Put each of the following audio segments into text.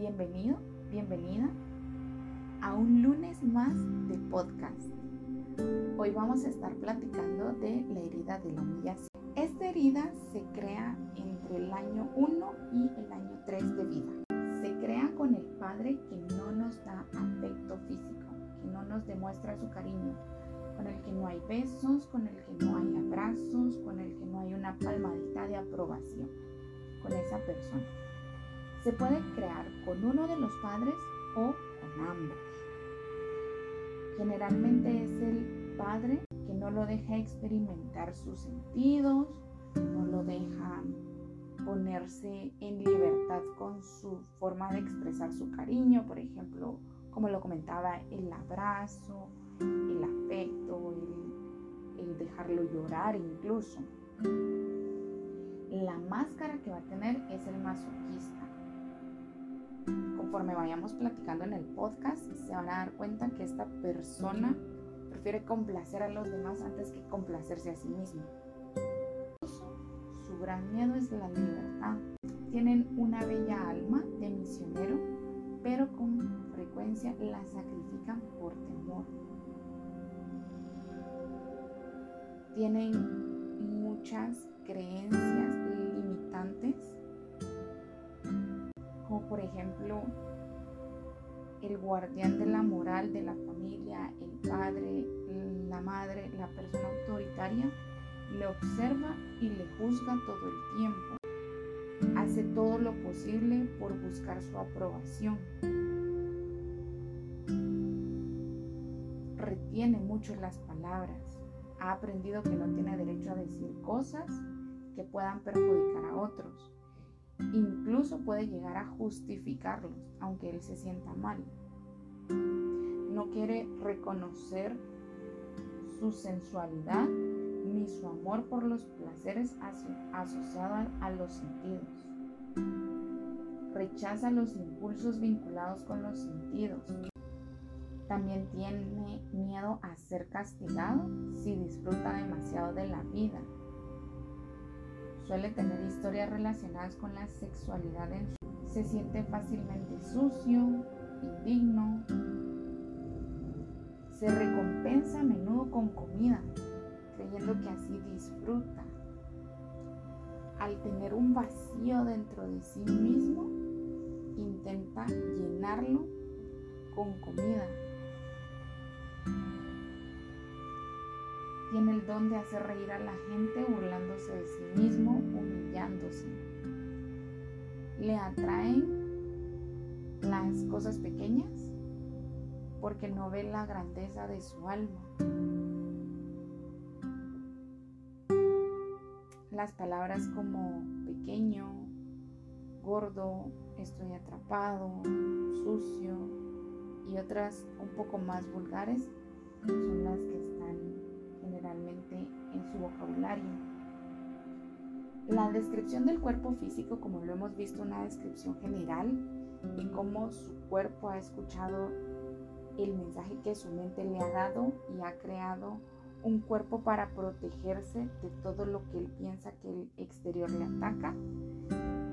Bienvenido, bienvenida a un lunes más de podcast. Hoy vamos a estar platicando de la herida de la humillación. Esta herida se crea entre el año 1 y el año 3 de vida. Se crea con el padre que no nos da afecto físico, que no nos demuestra su cariño, con el que no hay besos, con el que no hay abrazos, con el que no hay una palmadita de aprobación con esa persona. Se puede crear con uno de los padres o con ambos. Generalmente es el padre que no lo deja experimentar sus sentidos, no lo deja ponerse en libertad con su forma de expresar su cariño, por ejemplo, como lo comentaba, el abrazo, el afecto, el, dejarlo llorar incluso. La máscara que va a tener es el masoquista. Conforme vayamos platicando en el podcast, se van a dar cuenta que esta persona prefiere complacer a los demás antes que complacerse a sí mismo. Su gran miedo es la libertad. Tienen una bella alma de misionero, pero con frecuencia la sacrifican por temor tienen muchas creencias limitantes, por ejemplo el guardián de la moral de la familia, el padre, la madre, la persona autoritaria, le observa y le juzga todo el tiempo. Hace todo lo posible por buscar su aprobación. Retiene mucho las palabras ha aprendido que no tiene derecho a decir cosas que puedan perjudicar a otros. Incluso puede llegar a justificarlos, aunque él se sienta mal. No quiere reconocer su sensualidad ni su amor por los placeres asociados a los sentidos. Rechaza los impulsos vinculados con los sentidos también tiene miedo a ser castigado si disfruta demasiado de la vida. Suele tener historias relacionadas con la sexualidad. Se siente fácilmente sucio, indigno. Se recompensa a menudo con comida, creyendo que así disfruta. Al tener un vacío dentro de sí mismo, intenta llenarlo con comida Tiene el don de hacer reír a la gente burlándose de sí mismo, humillándose. Le atraen las cosas pequeñas porque no ve la grandeza de su alma. Las palabras como pequeño, gordo, estoy atrapado, sucio y otras un poco más vulgares son las que su vocabulario. La descripción del cuerpo físico, como lo hemos visto, una descripción general de cómo su cuerpo ha escuchado el mensaje que su mente le ha dado y ha creado un cuerpo para protegerse de todo lo que él piensa que el exterior le ataca.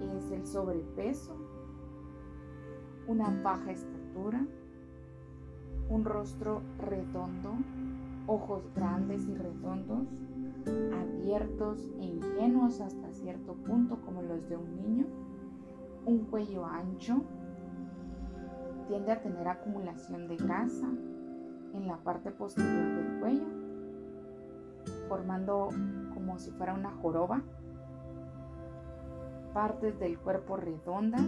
Es el sobrepeso, una baja estatura, un rostro redondo, ojos grandes y redondos, abiertos e ingenuos hasta cierto punto como los de un niño, un cuello ancho, tiende a tener acumulación de grasa en la parte posterior del cuello, formando como si fuera una joroba, partes del cuerpo redondas,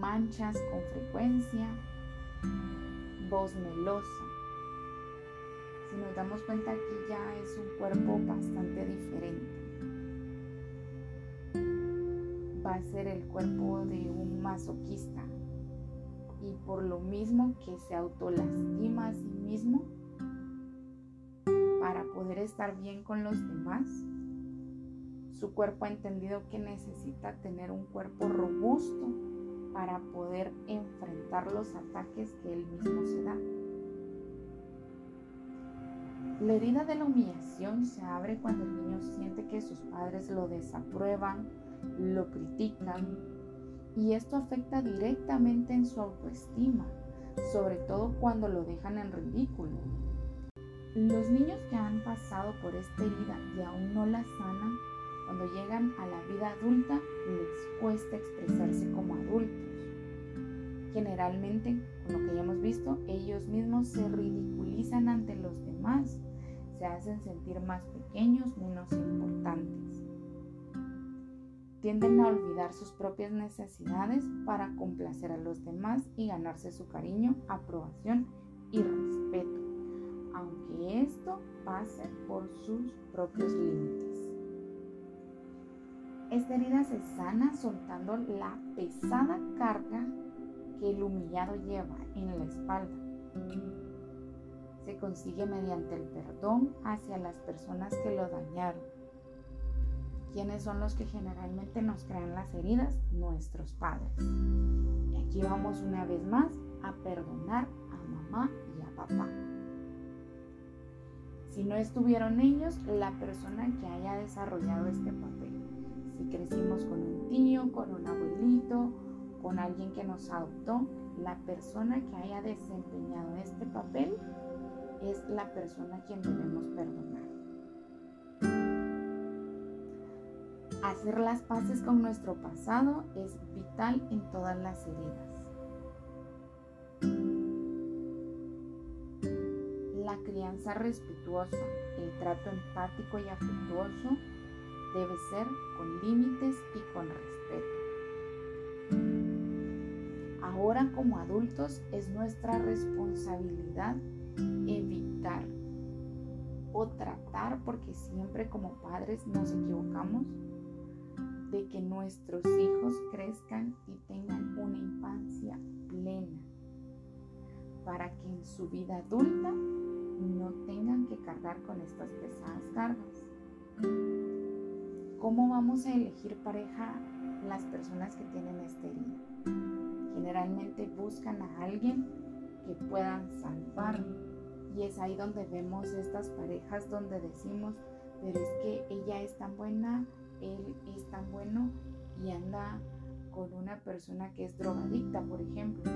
manchas con frecuencia, voz melosa. Si nos damos cuenta que ya es un cuerpo bastante diferente. Va a ser el cuerpo de un masoquista. Y por lo mismo que se autolastima a sí mismo para poder estar bien con los demás, su cuerpo ha entendido que necesita tener un cuerpo robusto para poder enfrentar los ataques que él mismo se da. La herida de la humillación se abre cuando el niño siente que sus padres lo desaprueban, lo critican y esto afecta directamente en su autoestima, sobre todo cuando lo dejan en ridículo. Los niños que han pasado por esta herida y aún no la sanan, cuando llegan a la vida adulta les cuesta expresarse como adultos. Generalmente, con lo que ya hemos visto, ellos mismos se ridiculizan ante los demás, hacen sentir más pequeños, menos importantes. Tienden a olvidar sus propias necesidades para complacer a los demás y ganarse su cariño, aprobación y respeto, aunque esto pase por sus propios límites. Esta herida se sana soltando la pesada carga que el humillado lleva en la espalda. Se consigue mediante el perdón hacia las personas que lo dañaron ¿Quiénes son los que generalmente nos crean las heridas? Nuestros padres. Y aquí vamos una vez más a perdonar a mamá y a papá. Si no estuvieron ellos, la persona que haya desarrollado este papel. Si crecimos con un tío, con un abuelito, con alguien que nos adoptó, la persona que haya desempeñado este papel es la persona a quien debemos perdonar. Hacer las paces con nuestro pasado es vital en todas las heridas. La crianza respetuosa, el trato empático y afectuoso debe ser con límites y con respeto. Ahora como adultos es nuestra responsabilidad evitar o tratar, porque siempre como padres nos equivocamos, de que nuestros hijos crezcan y tengan una infancia plena, para que en su vida adulta no tengan que cargar con estas pesadas cargas. ¿Cómo vamos a elegir pareja las personas que tienen esta herida? Generalmente buscan a alguien que puedan salvar y es ahí donde vemos estas parejas donde decimos, pero es que ella es tan buena, él es tan bueno y anda con una persona que es drogadicta, por ejemplo.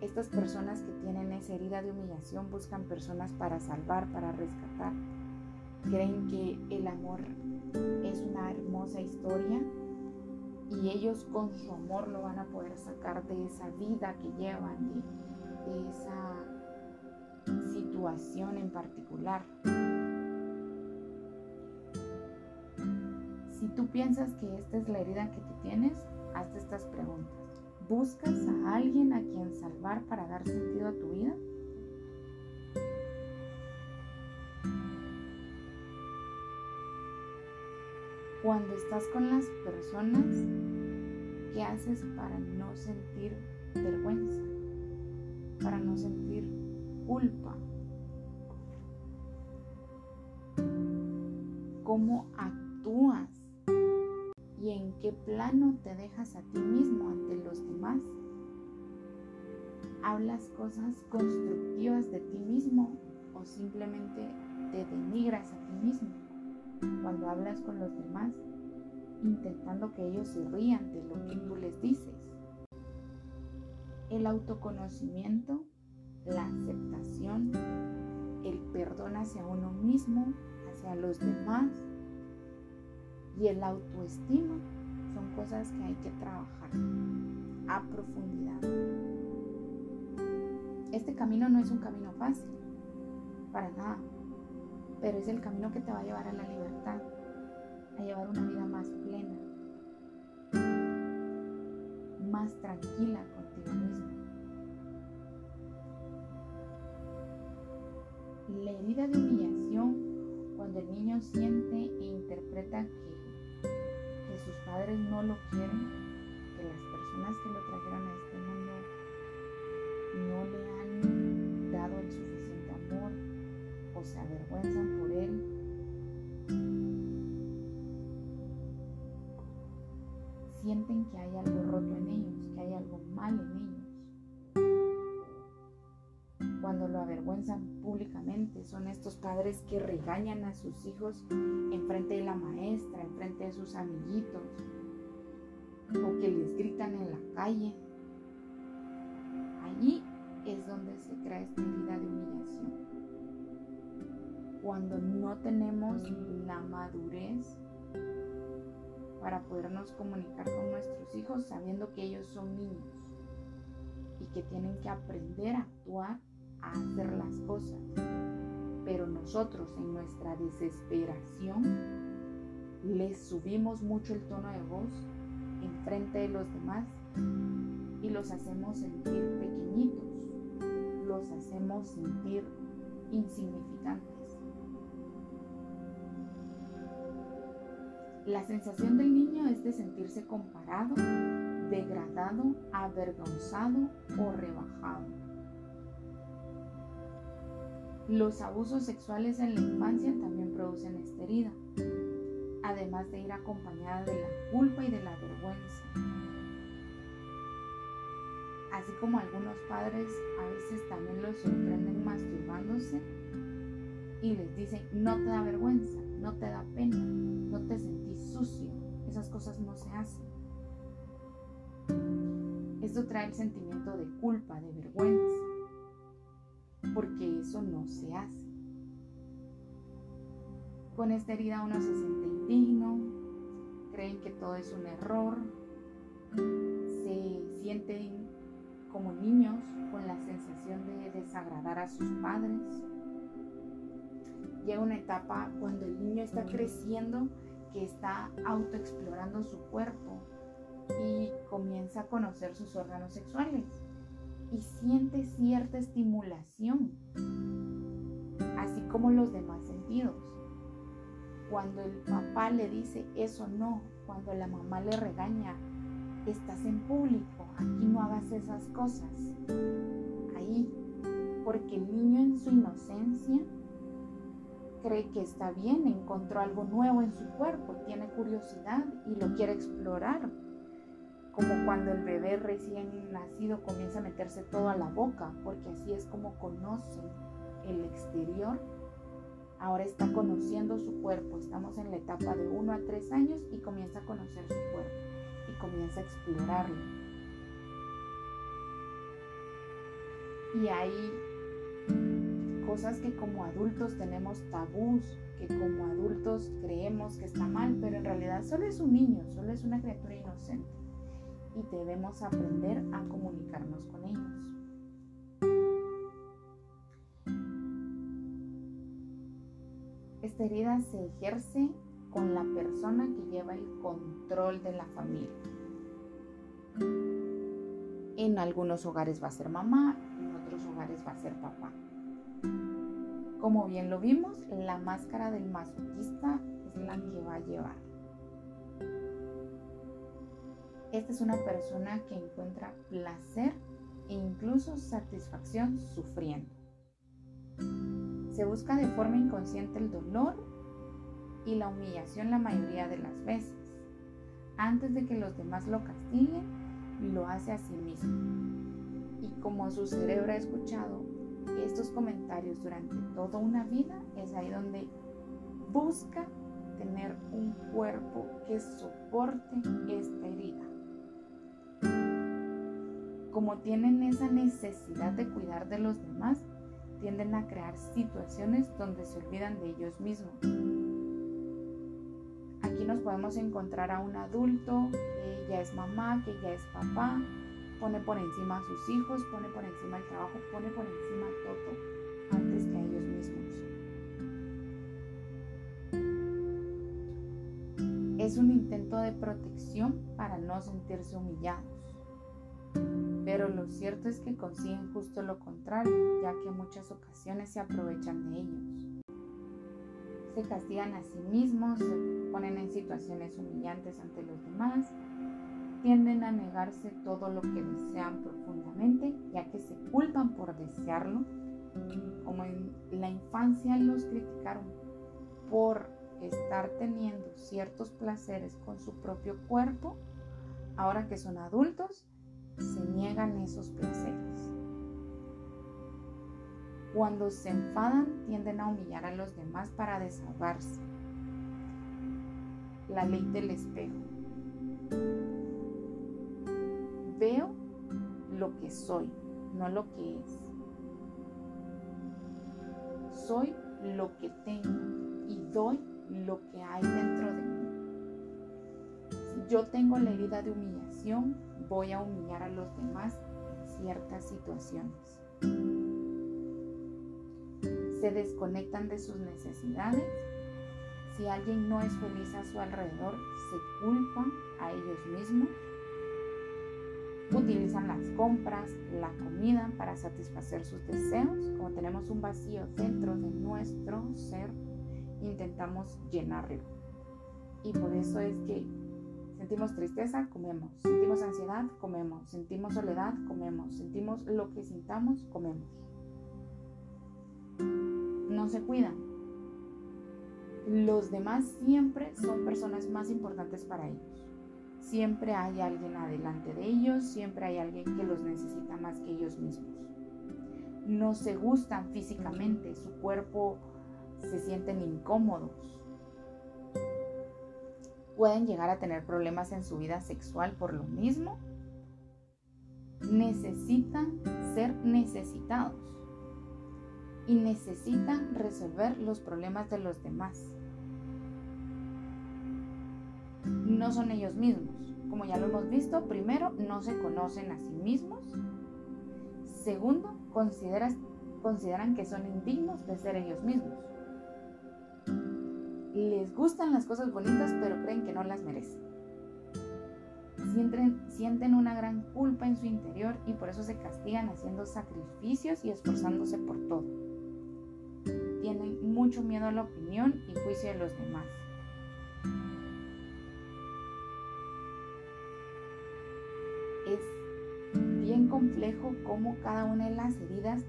Estas personas que tienen esa herida de humillación buscan personas para salvar, para rescatar. Creen que el amor es una hermosa historia y ellos con su amor lo van a poder sacar de esa vida que llevan, de, esa situación en particular. Si tú piensas que esta es la herida que tú tienes, hazte estas preguntas. ¿Buscas a alguien a quien salvar para dar sentido a tu vida? Cuando estás con las personas, ¿qué haces para no sentir vergüenza? Para no sentir culpa. ¿Cómo actúas y en qué plano te dejas a ti mismo ante los demás. ¿Hablas cosas constructivas de ti mismo o simplemente te denigras a ti mismo cuando hablas con los demás, intentando que ellos se rían de lo que tú les dices? El autoconocimiento, la aceptación, el perdón hacia uno mismo, hacia los demás, y el autoestima son cosas que hay que trabajar a profundidad. Este camino no es un camino fácil, para nada, pero es el camino que te va a llevar a la libertad, a llevar una vida más plena, más tranquila contigo mismo. La herida de humillación, cuando el niño siente e interpreta que sus padres no lo quieren, que las personas que lo trajeron a este mundo no le han dado el suficiente o se avergüenzan por él. Sienten que hay algo roto en ellos, que hay algo mal en ellos. cuando lo avergüenzan públicamente. Son estos padres que regañan a sus hijos en frente de la maestra, en frente de sus amiguitos, o que les gritan en la calle. Allí es donde se crea esta herida de humillación. Cuando no tenemos la madurez para podernos comunicar con nuestros hijos sabiendo que ellos son niños y que tienen que aprender a actuar a hacer las cosas. Pero nosotros en nuestra desesperación les subimos mucho el tono de voz en frente de los demás y los hacemos sentir pequeñitos, los hacemos sentir insignificantes. La sensación del niño es de sentirse comparado, degradado, avergonzado o rebajado. Los abusos sexuales en la infancia también producen esta herida, además de ir acompañada de la culpa y de la vergüenza. Así como algunos padres a veces también los sorprenden masturbándose y les dicen, no te da vergüenza, no te da pena, no te sucio, esas cosas no se hacen. Esto trae el sentimiento de culpa, de vergüenza porque eso no se hace. Con esta herida uno se siente indigno, creen que todo es un error, se sienten como niños con la sensación de desagradar a sus padres. Llega una etapa cuando el niño está creciendo que está autoexplorando su cuerpo y comienza a conocer sus órganos sexuales y siente cierta estimulación, así como los demás sentidos. Cuando el papá le dice eso no, cuando la mamá le regaña, estás en público, aquí no hagas esas cosas. Ahí, porque el niño en su inocencia cree que está bien, encontró algo nuevo en su cuerpo, tiene curiosidad y lo quiere explorar como cuando el bebé recién nacido comienza a meterse todo a la boca, porque así es como conoce el exterior. Ahora está conociendo su cuerpo, estamos en la etapa de 1 a 3 años y comienza a conocer su cuerpo y comienza a explorarlo. Y hay cosas que como adultos tenemos tabús, que como adultos creemos que está mal, pero en realidad solo es un niño, solo es una criatura inocente y debemos aprender a comunicarnos con ellos. Esta herida se ejerce con la persona que lleva el control de la familia. En algunos hogares va a ser mamá, en otros hogares va a ser papá. Como bien lo vimos, la máscara del masoquista es la que va a llevar. Esta es una persona que encuentra placer e incluso satisfacción sufriendo. Se busca de forma inconsciente el dolor y la humillación la mayoría de las veces. Antes de que los demás lo castiguen, lo hace a sí mismo. Y como su cerebro ha escuchado estos comentarios durante toda una vida, es ahí donde busca tener un cuerpo que soporte esta herida como tienen esa necesidad de cuidar de los demás, tienden a crear situaciones donde se olvidan de ellos mismos. Aquí nos podemos encontrar a un adulto que ya es mamá, que ya es papá, pone por encima a sus hijos, pone por encima el trabajo, pone por encima todo antes que a ellos mismos. Es un intento de protección para no sentirse humillados pero lo cierto es que consiguen justo lo contrario, ya que en muchas ocasiones se aprovechan de ellos. Se castigan a sí mismos, se ponen en situaciones humillantes ante los demás, tienden a negarse todo lo que desean profundamente, ya que se culpan por desearlo, como en la infancia los criticaron por estar teniendo ciertos placeres con su propio cuerpo, ahora que son adultos, se niegan esos placeres. Cuando se enfadan tienden a humillar a los demás para desahogarse. La ley del espejo. Veo lo que soy, no lo que es. Soy lo que tengo y doy lo que hay dentro de mí. Si yo tengo la herida de humillación, voy a humillar a los demás en ciertas situaciones. Se desconectan de sus necesidades. Si alguien no es feliz a su alrededor, se culpan a ellos mismos utilizan las compras, la comida para satisfacer sus deseos. Como tenemos un vacío dentro de nuestro ser, intentamos llenarlo. Y por eso es que sentimos tristeza, comemos. Sentimos ansiedad, comemos. Sentimos soledad, comemos. Sentimos lo que sintamos, comemos. No se cuidan. Los demás siempre son personas más importantes para ellos. Siempre hay alguien adelante de ellos, siempre hay alguien que los necesita más que ellos mismos. No se gustan físicamente, su cuerpo se sienten incómodos. Pueden llegar a tener problemas en su vida sexual por lo mismo. Necesitan ser necesitados y necesitan resolver los problemas de los demás no son ellos mismos. Como ya lo hemos visto, primero, no se conocen a sí mismos. Segundo, consideran que son indignos de ser ellos mismos. Les gustan las cosas bonitas, pero creen que no las merecen. Sienten, sienten una gran culpa en su interior y por eso se castigan haciendo sacrificios y esforzándose por todo. Tienen mucho miedo a la opinión y juicio de los demás es bien complejo cómo cada una de las heridas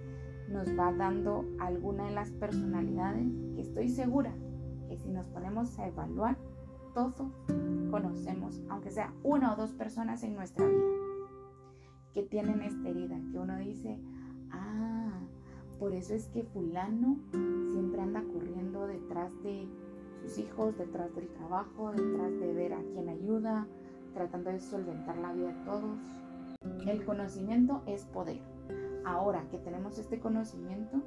nos va dando alguna de las personalidades que estoy segura que si nos ponemos a evaluar, todos conocemos, aunque sea una o dos personas en nuestra vida que tienen esta herida, que uno dice, ah, por eso es que fulano siempre anda corriendo detrás de sus hijos, detrás del trabajo, detrás de ver a quién ayuda, tratando de solventar la vida de todos. El conocimiento es poder. Ahora que tenemos este conocimiento,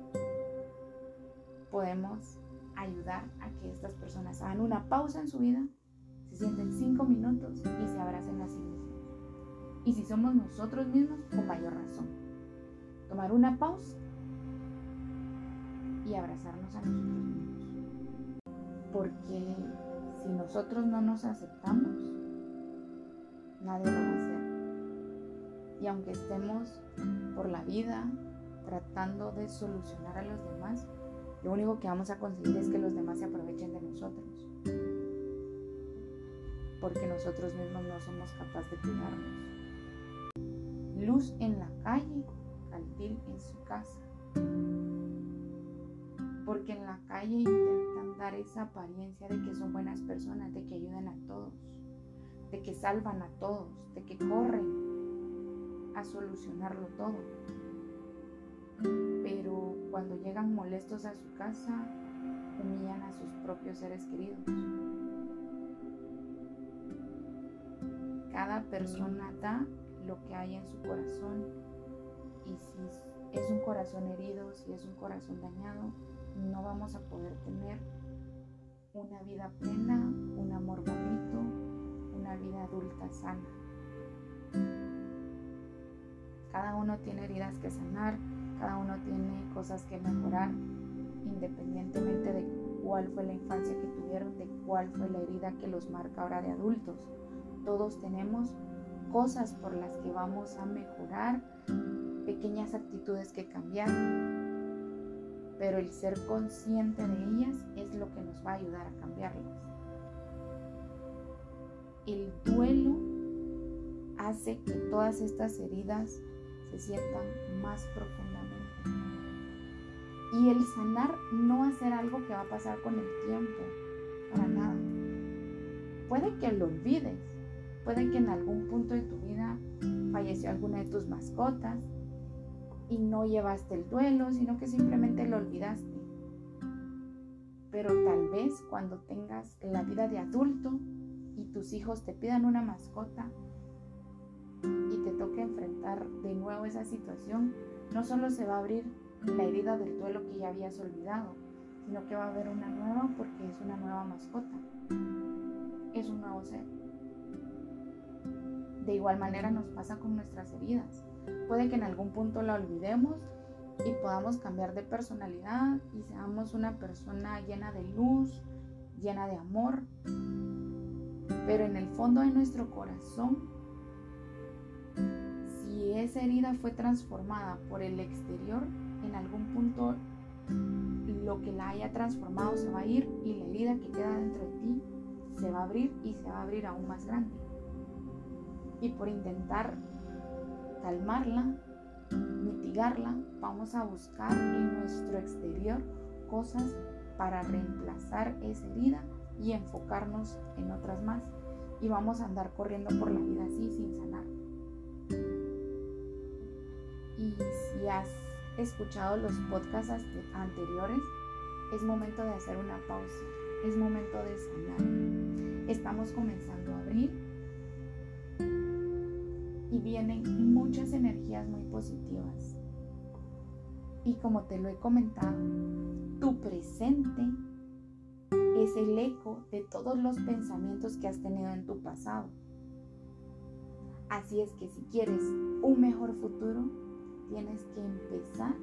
podemos ayudar a que estas personas hagan una pausa en su vida, se sienten cinco minutos y se abracen a sí mismos. Y si somos nosotros mismos, con mayor razón. Tomar una pausa y abrazarnos a nosotros mismos. Porque si nosotros no nos aceptamos, nadie lo va a hacer. Y aunque estemos por la vida tratando de solucionar a los demás, lo único que vamos a conseguir es que los demás se aprovechen de nosotros. Porque nosotros mismos no somos capaces de cuidarnos. Luz en la calle, cantil en su casa. Porque en la calle intentan dar esa apariencia de que son buenas personas, de que ayudan a todos de que salvan a todos, de que corren a solucionarlo todo. Pero cuando llegan molestos a su casa, humillan a sus propios seres queridos. Cada persona da lo que hay en su corazón y si es un corazón herido, si es un corazón dañado, no vamos a poder tener una vida plena, un amor bonito, vida adulta sana. Cada uno tiene heridas que sanar, cada uno tiene cosas que mejorar, independientemente de cuál fue la infancia que tuvieron, de cuál fue la herida que los marca ahora de adultos. Todos tenemos cosas por las que vamos a mejorar, pequeñas actitudes que cambiar, pero el ser consciente de ellas es lo que nos va a ayudar a cambiarlas el duelo hace que todas estas heridas se sientan más profundamente. Y el sanar no va a ser algo que va a pasar con el tiempo, para nada. Puede que lo olvides, puede que en algún punto de tu vida falleció alguna de tus mascotas y no llevaste el duelo, sino que simplemente lo olvidaste. Pero tal vez cuando tengas la vida de adulto y tus hijos te pidan una mascota y te toque enfrentar de nuevo esa situación, no solo se va a abrir la herida del duelo que ya habías olvidado, sino que va a haber una nueva porque es una nueva mascota, es un nuevo ser. De igual manera nos pasa con nuestras heridas. Puede que en algún punto la olvidemos y podamos cambiar de personalidad y seamos una persona llena de luz, llena de amor. Pero en el fondo de nuestro corazón, si esa herida fue transformada por el exterior, en algún punto lo que la haya transformado se va a ir y la herida que queda dentro de ti se va a abrir y se va a abrir aún más grande. Y por intentar calmarla, mitigarla, vamos a buscar en nuestro exterior cosas para reemplazar esa herida y enfocarnos en otras más. Y vamos a andar corriendo por la vida así sin sanar. Y si has escuchado los podcasts anteriores, es momento de hacer una pausa. Es momento de sanar. Estamos comenzando a abrir y vienen muchas energías muy positivas. Y como te lo he comentado, tu presente es el eco de todos los pensamientos que has tenido en tu pasado. Así es que si quieres un mejor futuro, tienes que empezar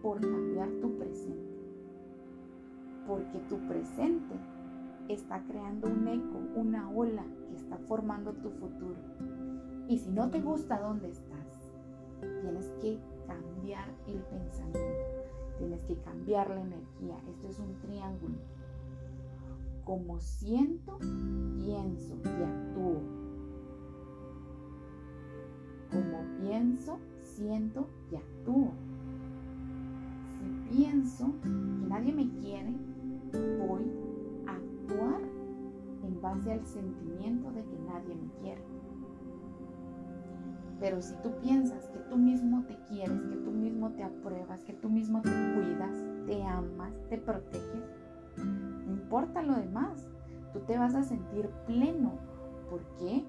por cambiar tu presente. Porque tu presente está creando un eco, una ola que está formando tu futuro. Y si no te gusta dónde estás, tienes que cambiar el pensamiento, tienes que cambiar la energía. Esto es un triángulo. Como siento, pienso y actúo. Como pienso, siento y actúo. Si pienso que nadie me quiere, voy a actuar en base al sentimiento de que nadie me quiere. Pero si tú piensas que tú mismo te quieres, que tú mismo te apruebas, que tú mismo te cuidas, te amas, te proteges, importa lo demás, tú te vas a sentir pleno. ¿Por qué?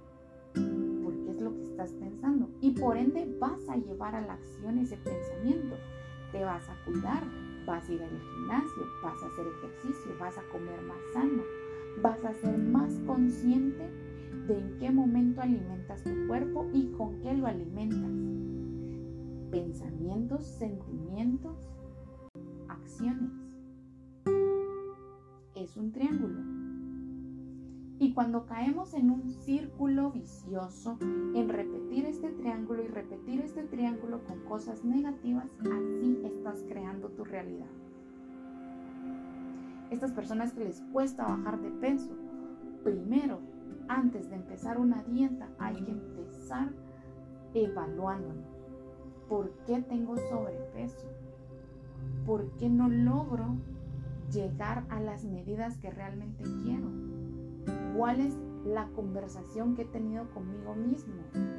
Porque es lo que estás pensando. Y por ende vas a llevar a la acción ese pensamiento. Te vas a cuidar, vas a ir al gimnasio, vas a hacer ejercicio, vas a comer más sano, vas a ser más consciente de en qué momento alimentas tu cuerpo y con qué lo alimentas. Pensamientos, sentimientos, acciones. Es un triángulo. Y cuando caemos en un círculo vicioso, en repetir este triángulo y repetir este triángulo con cosas negativas, así estás creando tu realidad. Estas personas que les cuesta bajar de peso, primero antes de empezar una dieta hay que empezar evaluándonos. ¿Por qué tengo sobrepeso? ¿Por qué no logro llegar a las medidas que realmente quiero? ¿Cuál es la conversación que he tenido conmigo mismo,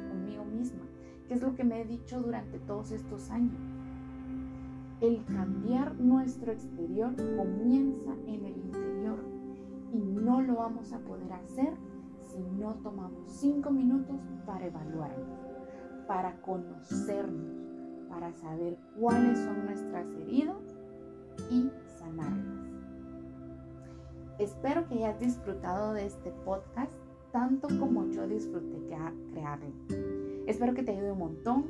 conmigo misma? ¿Qué es lo que me he dicho durante todos estos años? El cambiar nuestro exterior comienza en el interior y no lo vamos a poder hacer si no tomamos cinco minutos para evaluarnos, para conocernos, para saber cuáles son nuestras heridas y sanarlas. Espero que hayas disfrutado de este podcast tanto como yo disfruté crearlo. Espero que te ayude un montón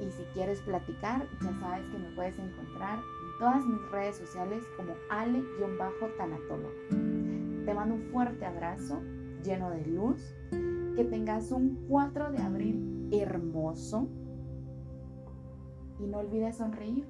y si quieres platicar, ya sabes que me puedes encontrar en todas mis redes sociales como ale-tanatólogo. Te mando un fuerte abrazo lleno de luz, que tengas un 4 de abril hermoso y no olvides sonreír.